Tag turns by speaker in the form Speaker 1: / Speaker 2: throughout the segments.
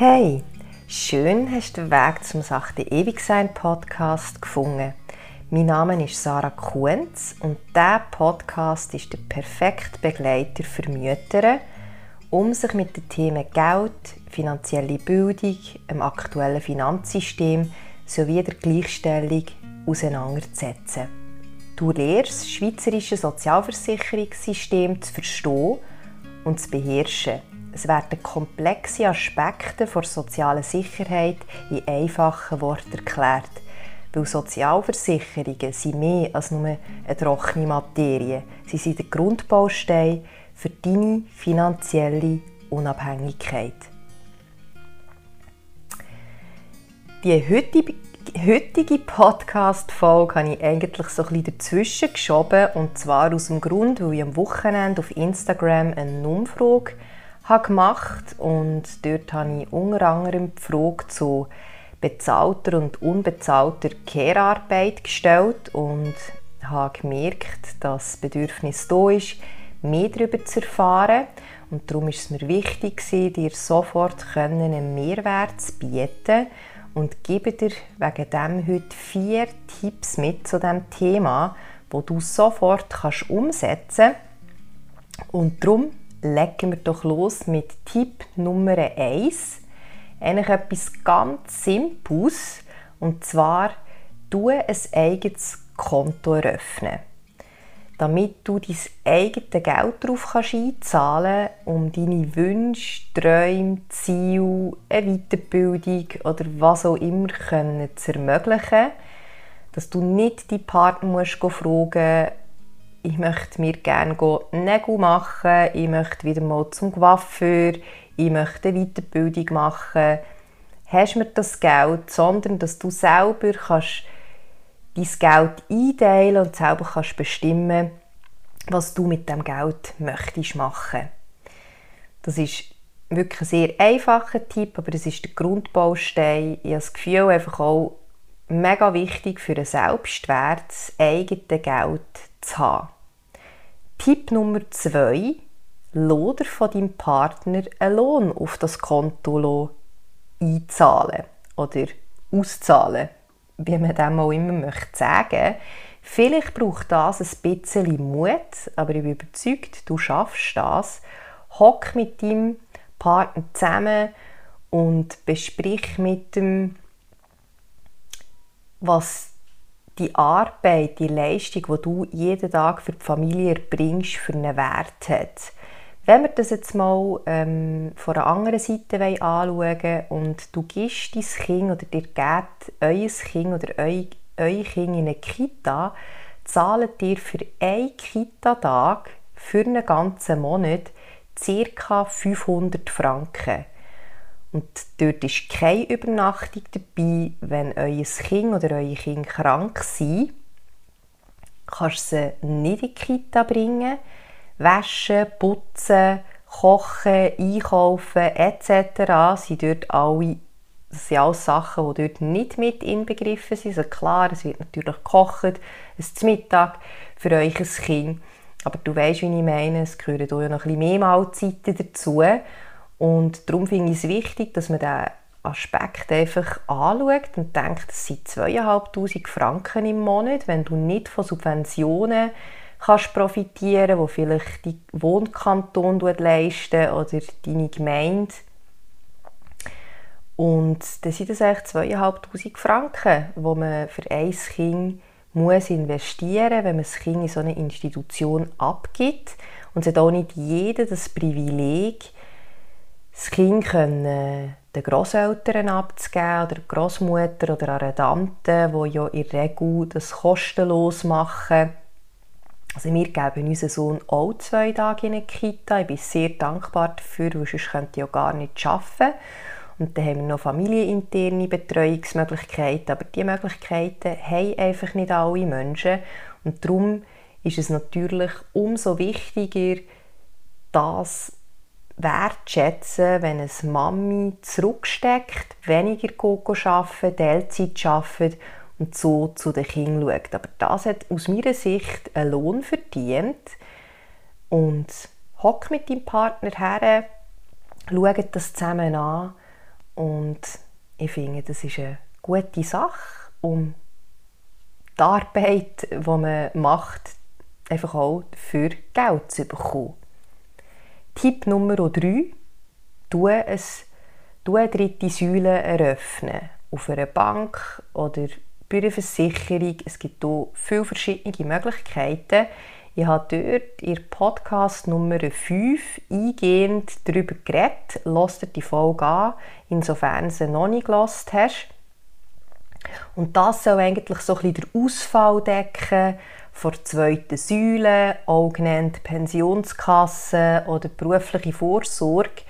Speaker 1: Hey, schön hast du den Weg zum Sachte Ewigsein Podcast gefunden. Mein Name ist Sarah Kuhns und dieser Podcast ist der perfekte Begleiter für Mütter, um sich mit den Themen Geld, finanzielle Bildung, dem aktuellen Finanzsystem sowie der Gleichstellung auseinanderzusetzen. Du lernst das schweizerische Sozialversicherungssystem zu verstehen und zu beherrschen. Es werden komplexe Aspekte der sozialen Sicherheit in einfachen Worten erklärt. Weil Sozialversicherungen sind mehr als nur eine trockene Materie. Sie sind der Grundbaustein für deine finanzielle Unabhängigkeit. Die heutige Podcast-Folge habe ich eigentlich so ein bisschen dazwischen geschoben. Und zwar aus dem Grund, weil ich am Wochenende auf Instagram eine Umfrage habe gemacht und dort habe ich unter anderem die Frage zu bezahlter und unbezahlter Care-Arbeit gestellt und habe gemerkt, dass das Bedürfnis da ist, mehr darüber zu erfahren. Und darum ist es mir wichtig, dir sofort einen Mehrwert zu bieten und gebe dir wegen dem heute vier Tipps mit zu dem Thema, wo du sofort kannst umsetzen Und darum legen wir doch los mit Tipp Nummer 1. Eigentlich etwas ganz Simples und zwar du ein eigenes Konto eröffnen damit du dein eigenes Geld darauf kannst einzahlen kannst, um deine Wünsche, Träume, Ziele, eine Weiterbildung oder was auch immer zu ermöglichen. Dass du nicht die Partner musst fragen ich möchte mir gerne Nägel machen, ich möchte wieder mal zum Coiffeur, ich möchte eine Weiterbildung machen. Hast du mir das Geld, sondern dass du selber kannst dein Geld einteilen und selber kannst bestimmen, was du mit dem Geld möchtest machen. Das ist wirklich ein sehr einfacher Tipp, aber es ist der Grundbaustein. Ich habe das Gefühl, einfach auch mega wichtig für einen Selbstwert, das eigene Geld zu haben. Tipp Nummer zwei: Loder von deinem Partner einen Lohn auf das Konto einzahlen oder auszahlen wie man dem auch immer möchte sagen. Vielleicht braucht das ein bisschen Mut, aber ich bin überzeugt, du schaffst das. Hock mit deinem Partner zusammen und besprich mit dem, was die Arbeit, die Leistung, die du jeden Tag für die Familie erbringst, für einen Wert hat. Wenn wir das jetzt mal ähm, von einer anderen Seite anschauen und du gibst dein Kind oder dir gebt euer Kind oder euer, Kind in eine Kita, zahlt ihr für einen Kita-Tag für einen ganzen Monat ca. 500 Franken. Und dort ist keine Übernachtung dabei, wenn euer Kind oder euer Kind krank sind. Kannst du sie nicht in die Kita bringen Waschen, Putzen, Kochen, Einkaufen etc. sind dort alle das sind alles Sachen, die dort nicht mit inbegriffen sind. Also klar, es wird natürlich gekocht, es ist Mittag für euch ein Kind. Aber du weißt, wie ich meine, es gehören hier noch ein bisschen mehr Mahlzeiten dazu. Und darum finde ich es wichtig, dass man diesen Aspekt einfach anschaut und denkt, das sind 2'500 Franken im Monat, wenn du nicht von Subventionen kannst profitieren, wo vielleicht die Wohnkanton leisten oder deine Gemeinde. Und dann sind das eigentlich 2'500 Franken, die man für ein Kind muss investieren muss, wenn man das Kind in so eine Institution abgibt. Und es hat auch nicht jeder das Privileg, das Kind können, den Großeltern abzugeben oder Großmutter oder einer Tante, die ja in der Regel das kostenlos machen also wir geben unseren Sohn auch zwei Tage in eine Kita. Ich bin sehr dankbar dafür, weil sonst könnte ich ja gar nicht arbeiten. Und dann haben wir noch familieninterne Betreuungsmöglichkeiten. Aber diese Möglichkeiten haben einfach nicht alle Menschen. Und darum ist es natürlich umso wichtiger, das wertschätzen, wenn eine Mami zurücksteckt, weniger Koko arbeiten, Teilzeit arbeitet und so zu den Kindern schaut. Aber das hat aus meiner Sicht einen Lohn verdient. Und hock mit deinem Partner her, schaut das zusammen an Und ich finde, das ist eine gute Sache, um die Arbeit, die man macht, einfach auch für Geld zu bekommen. Tipp Nummer 3. Du, ein, du eine dritte Säule eröffnen. Auf einer Bank oder bei einer Versicherung. Es gibt hier viele verschiedene Möglichkeiten. Ich habe dort in Podcast Nummer 5 eingehend darüber geredet. Lass dir die Folge an, insofern sie noch nicht gehört hast. Und das soll eigentlich so ein bisschen den Ausfall decken von der zweiten Säule, auch genannt Pensionskasse oder berufliche Vorsorge,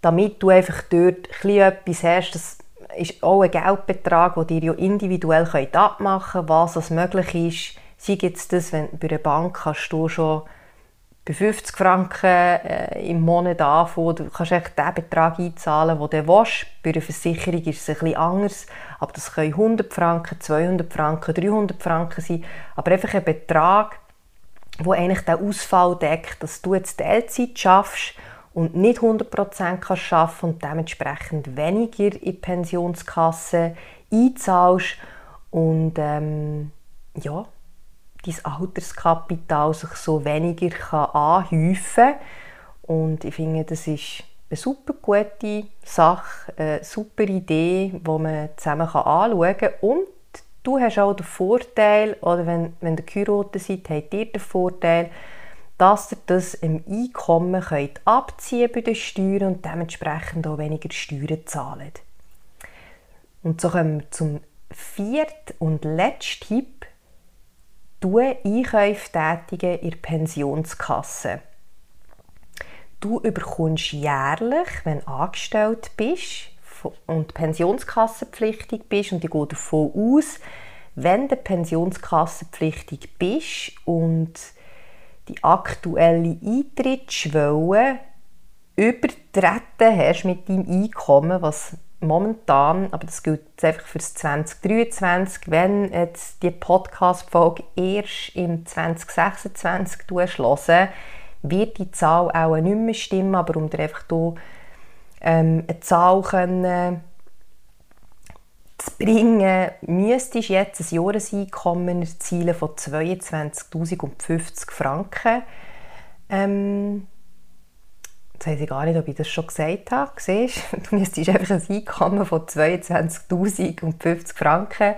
Speaker 1: damit du einfach dort etwas hast, das ist auch ein Geldbetrag, den ja individuell abmachen könnt, was möglich ist. Sei jetzt das, wenn bei einer Bank kannst du schon bei 50 Franken äh, im Monat anfangen. Du kannst echt den Betrag einzahlen, den du willst. Bei einer Versicherung ist es etwas anders. Aber das können 100 Franken, 200 Franken, 300 Franken sein. Aber einfach ein Betrag, der eigentlich den Ausfall deckt, dass du jetzt Teilzeit schaffst und nicht 100% kannst und dementsprechend weniger in die Pensionskasse einzahlst und ähm, ja, dein Alterskapital sich so weniger kann anhäufen kann. Und ich finde, das ist eine super gute Sache, eine super Idee, die man zusammen anschauen kann. Und du hast auch den Vorteil, oder wenn, wenn ihr geheiratet seid, habt ihr den Vorteil, dass ihr das im Einkommen könnt abziehen bei den Steuern und dementsprechend auch weniger Steuern zahlen. Und so kommen wir zum vierten und letzten Tipp. Du Einkäufe tätigen in der Pensionskasse. Du überkommst jährlich, wenn du angestellt bist und pensionskassenpflichtig bist, und ich gehe davon aus, wenn du pensionskassenpflichtig bist und die aktuelle Eintrittsschwelle übertreten hast mit deinem Einkommen, was momentan, aber das gilt jetzt einfach für das 2023, wenn jetzt die Podcast-Folge erst im 2026 hören wird die Zahl auch nicht mehr stimmen, aber um dir einfach hier ähm, eine Zahl können, zu bringen, müsstest du jetzt ein Jahreseinkommen erzielen von 22'050 Franken. Ähm, jetzt weiß ich gar nicht, ob ich das schon gesagt habe. Siehst? Du müsstest einfach ein Einkommen von 22'050 Franken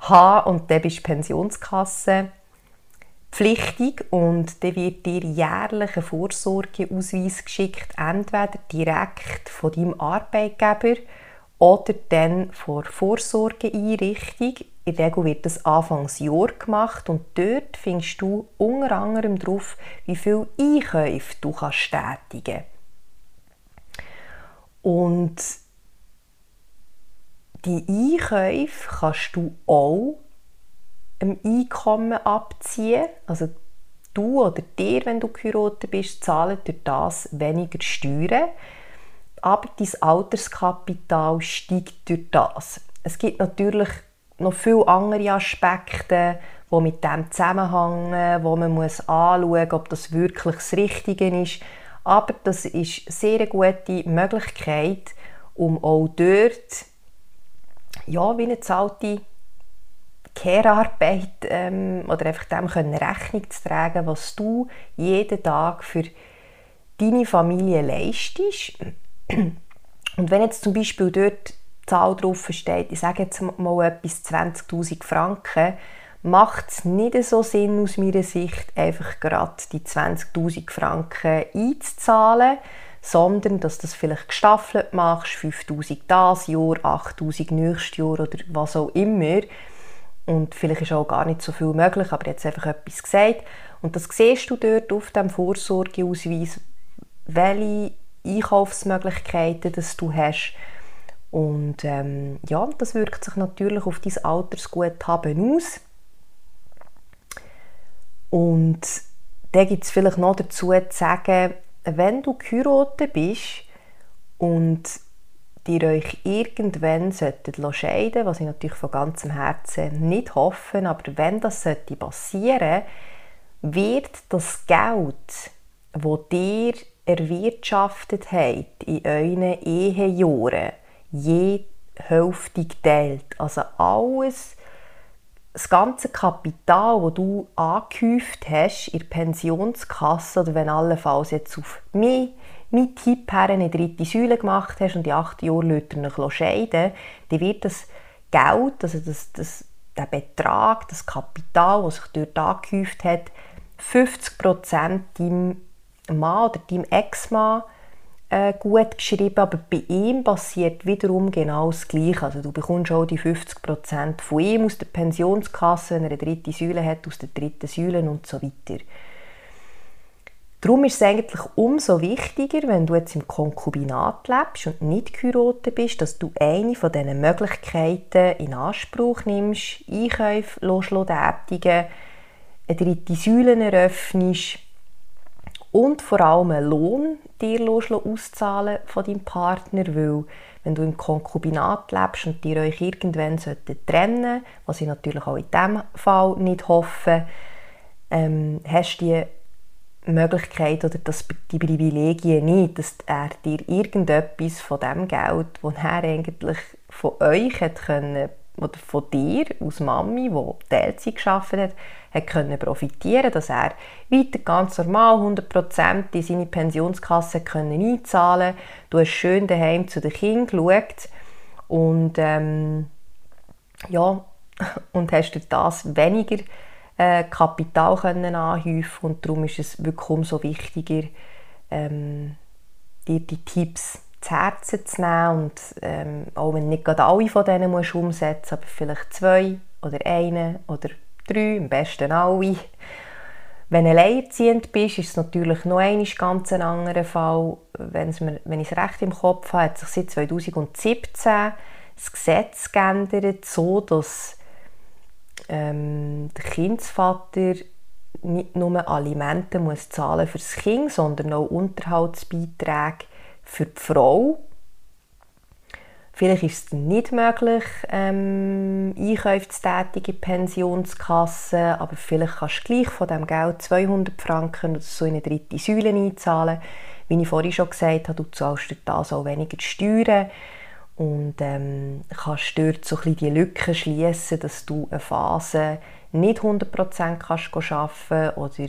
Speaker 1: haben und dann bist du Pensionskasse pflichtig und dann wird dir jährlich ein Vorsorgeausweis geschickt, entweder direkt von deinem Arbeitgeber oder dann vor Vorsorgeeinrichtung. In der Regel wird das Anfangsjahr gemacht und dort findest du unter anderem drauf, wie viel Einkäufe du kannst tätigen Und die Einkäufe kannst du auch im Einkommen abziehen. Also du oder dir, wenn du geheiratet bist, zahlen durch das weniger Steuern aber dein Alterskapital steigt durch das. Es gibt natürlich noch viele andere Aspekte, die mit dem zusammenhängen, wo man muss anschauen muss, ob das wirklich das Richtige ist. Aber das ist eine sehr gute Möglichkeit, um auch dort ja, wie eine zahlte Care-Arbeit ähm, oder einfach dem Rechnung zu tragen, was du jeden Tag für deine Familie leistest und wenn jetzt zum Beispiel dort Zahl drauf steht, ich sage jetzt mal etwas 20'000 Franken, macht es nicht so Sinn aus meiner Sicht, einfach gerade die 20'000 Franken einzuzahlen, sondern dass du das vielleicht gestaffelt machst, 5'000 das Jahr, 8'000 nächstes Jahr oder was auch immer. Und vielleicht ist auch gar nicht so viel möglich, aber jetzt einfach etwas gesagt. Und das siehst du dort auf dem Vorsorgeausweis, welche Einkaufsmöglichkeiten das du hast. Und ähm, ja, das wirkt sich natürlich auf dein Altersguthaben aus. Und da gibt es vielleicht noch dazu zu sagen, wenn du geheiratet bist und ihr euch irgendwann solltet scheiden was ich natürlich von ganzem Herzen nicht hoffe, aber wenn das passieren sollte, wird das Geld, das dir erwirtschaftet habt in euren Ehejahren, je hälftig teilt. Also alles, das ganze Kapital, das du angehäuft hast in der Pensionskasse oder wenn allenfalls jetzt auf mich mit Tipp her eine dritte Säule gemacht hast und die acht Jahre Leute scheiden, dann wird das Geld, also das, das, der Betrag, das Kapital, das sich dort angehäuft hat, 50% deinem Mann oder deinem Ex-Mann äh, gut geschrieben, aber bei ihm passiert wiederum genau das Gleiche. Also du bekommst auch die 50% von ihm aus der Pensionskasse, wenn er eine dritte Säule hat, aus der dritten Säule und so weiter. Darum ist es eigentlich umso wichtiger, wenn du jetzt im Konkubinat lebst und nicht geheiratet bist, dass du eine von diesen Möglichkeiten in Anspruch nimmst, Einkäufe tätigen, eine dritte Säule eröffnest und vor allem einen Lohn dir auszahlen von deinem Partner, weil wenn du im Konkubinat lebst und dir euch irgendwann trennen was ich natürlich auch in diesem Fall nicht hoffe, ähm, hast du die Möglichkeit oder das, die Privilegien nicht, dass er dir irgendetwas von dem Geld, das er eigentlich von euch hat können, oder von dir aus Mami, die Teilzeit geschafft hat, hat können profitieren, dass er weiter ganz normal 100% in seine Pensionskasse können einzahlen. Du hast schön daheim zu den Kindern geschaut und ähm, ja und hast durch das weniger äh, Kapital können anhäufen und darum ist es wirklich umso wichtiger, ähm, dir die Tipps zu Herzen zu nehmen und ähm, auch wenn nicht gerade alle von denen musst umsetzen aber vielleicht zwei oder eine oder drei, am besten alle. Wenn du alleinerziehend bist, ist es natürlich noch ein ganz ein anderer Fall. Wenn's mir, wenn ich es recht im Kopf habe, hat sich seit 2017 das Gesetz geändert, so dass ähm, der Kindsvater nicht nur Alimente muss zahlen für das Kind, sondern auch Unterhaltsbeiträge für die Frau. Vielleicht ist es nicht möglich, ähm, Einkäufe zu tätigen in Pensionskasse, aber vielleicht kannst du gleich von dem Geld 200 Franken oder so in eine dritte Säule einzahlen. Wie ich vorhin schon gesagt habe, du zahlst das auch weniger Steuern und ähm, kannst dort so ein die Lücken schließen, dass du eine Phase nicht 100% kannst arbeiten oder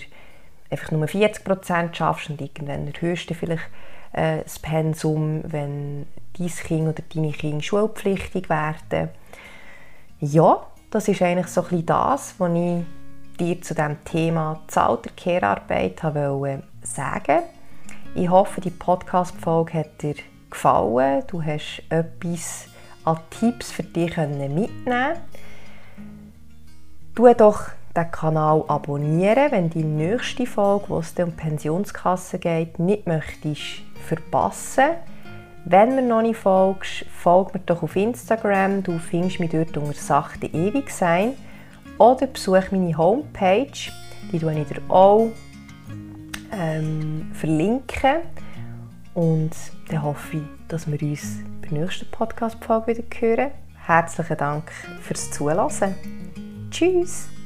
Speaker 1: einfach nur 40% schaffst und irgendwann erhöhst du vielleicht äh, das Pensum, wenn dein Kind oder deine Kinder schulpflichtig werden. Ja, das ist eigentlich so ein das, was ich dir zu dem Thema Zahlte Care-Arbeit sagen Ich hoffe, die Podcast-Folge hat dir gefallen. Du hast etwas an Tipps für dich mitnehmen Du doch den Kanal abonnieren, wenn die nächste Folge, wo es um Pensionskasse geht, nicht möchtest verpassen. Wenn mir noch nicht folgst, folg mir doch auf Instagram. Du findest mich dort unter Sachte ewig sein. Oder besuch meine Homepage, die ich dir auch ähm, verlinken. Und dann hoffe ich, dass wir uns bei der nächsten Podcast-Folge wieder hören. Herzlichen Dank fürs Zuhören. Tschüss!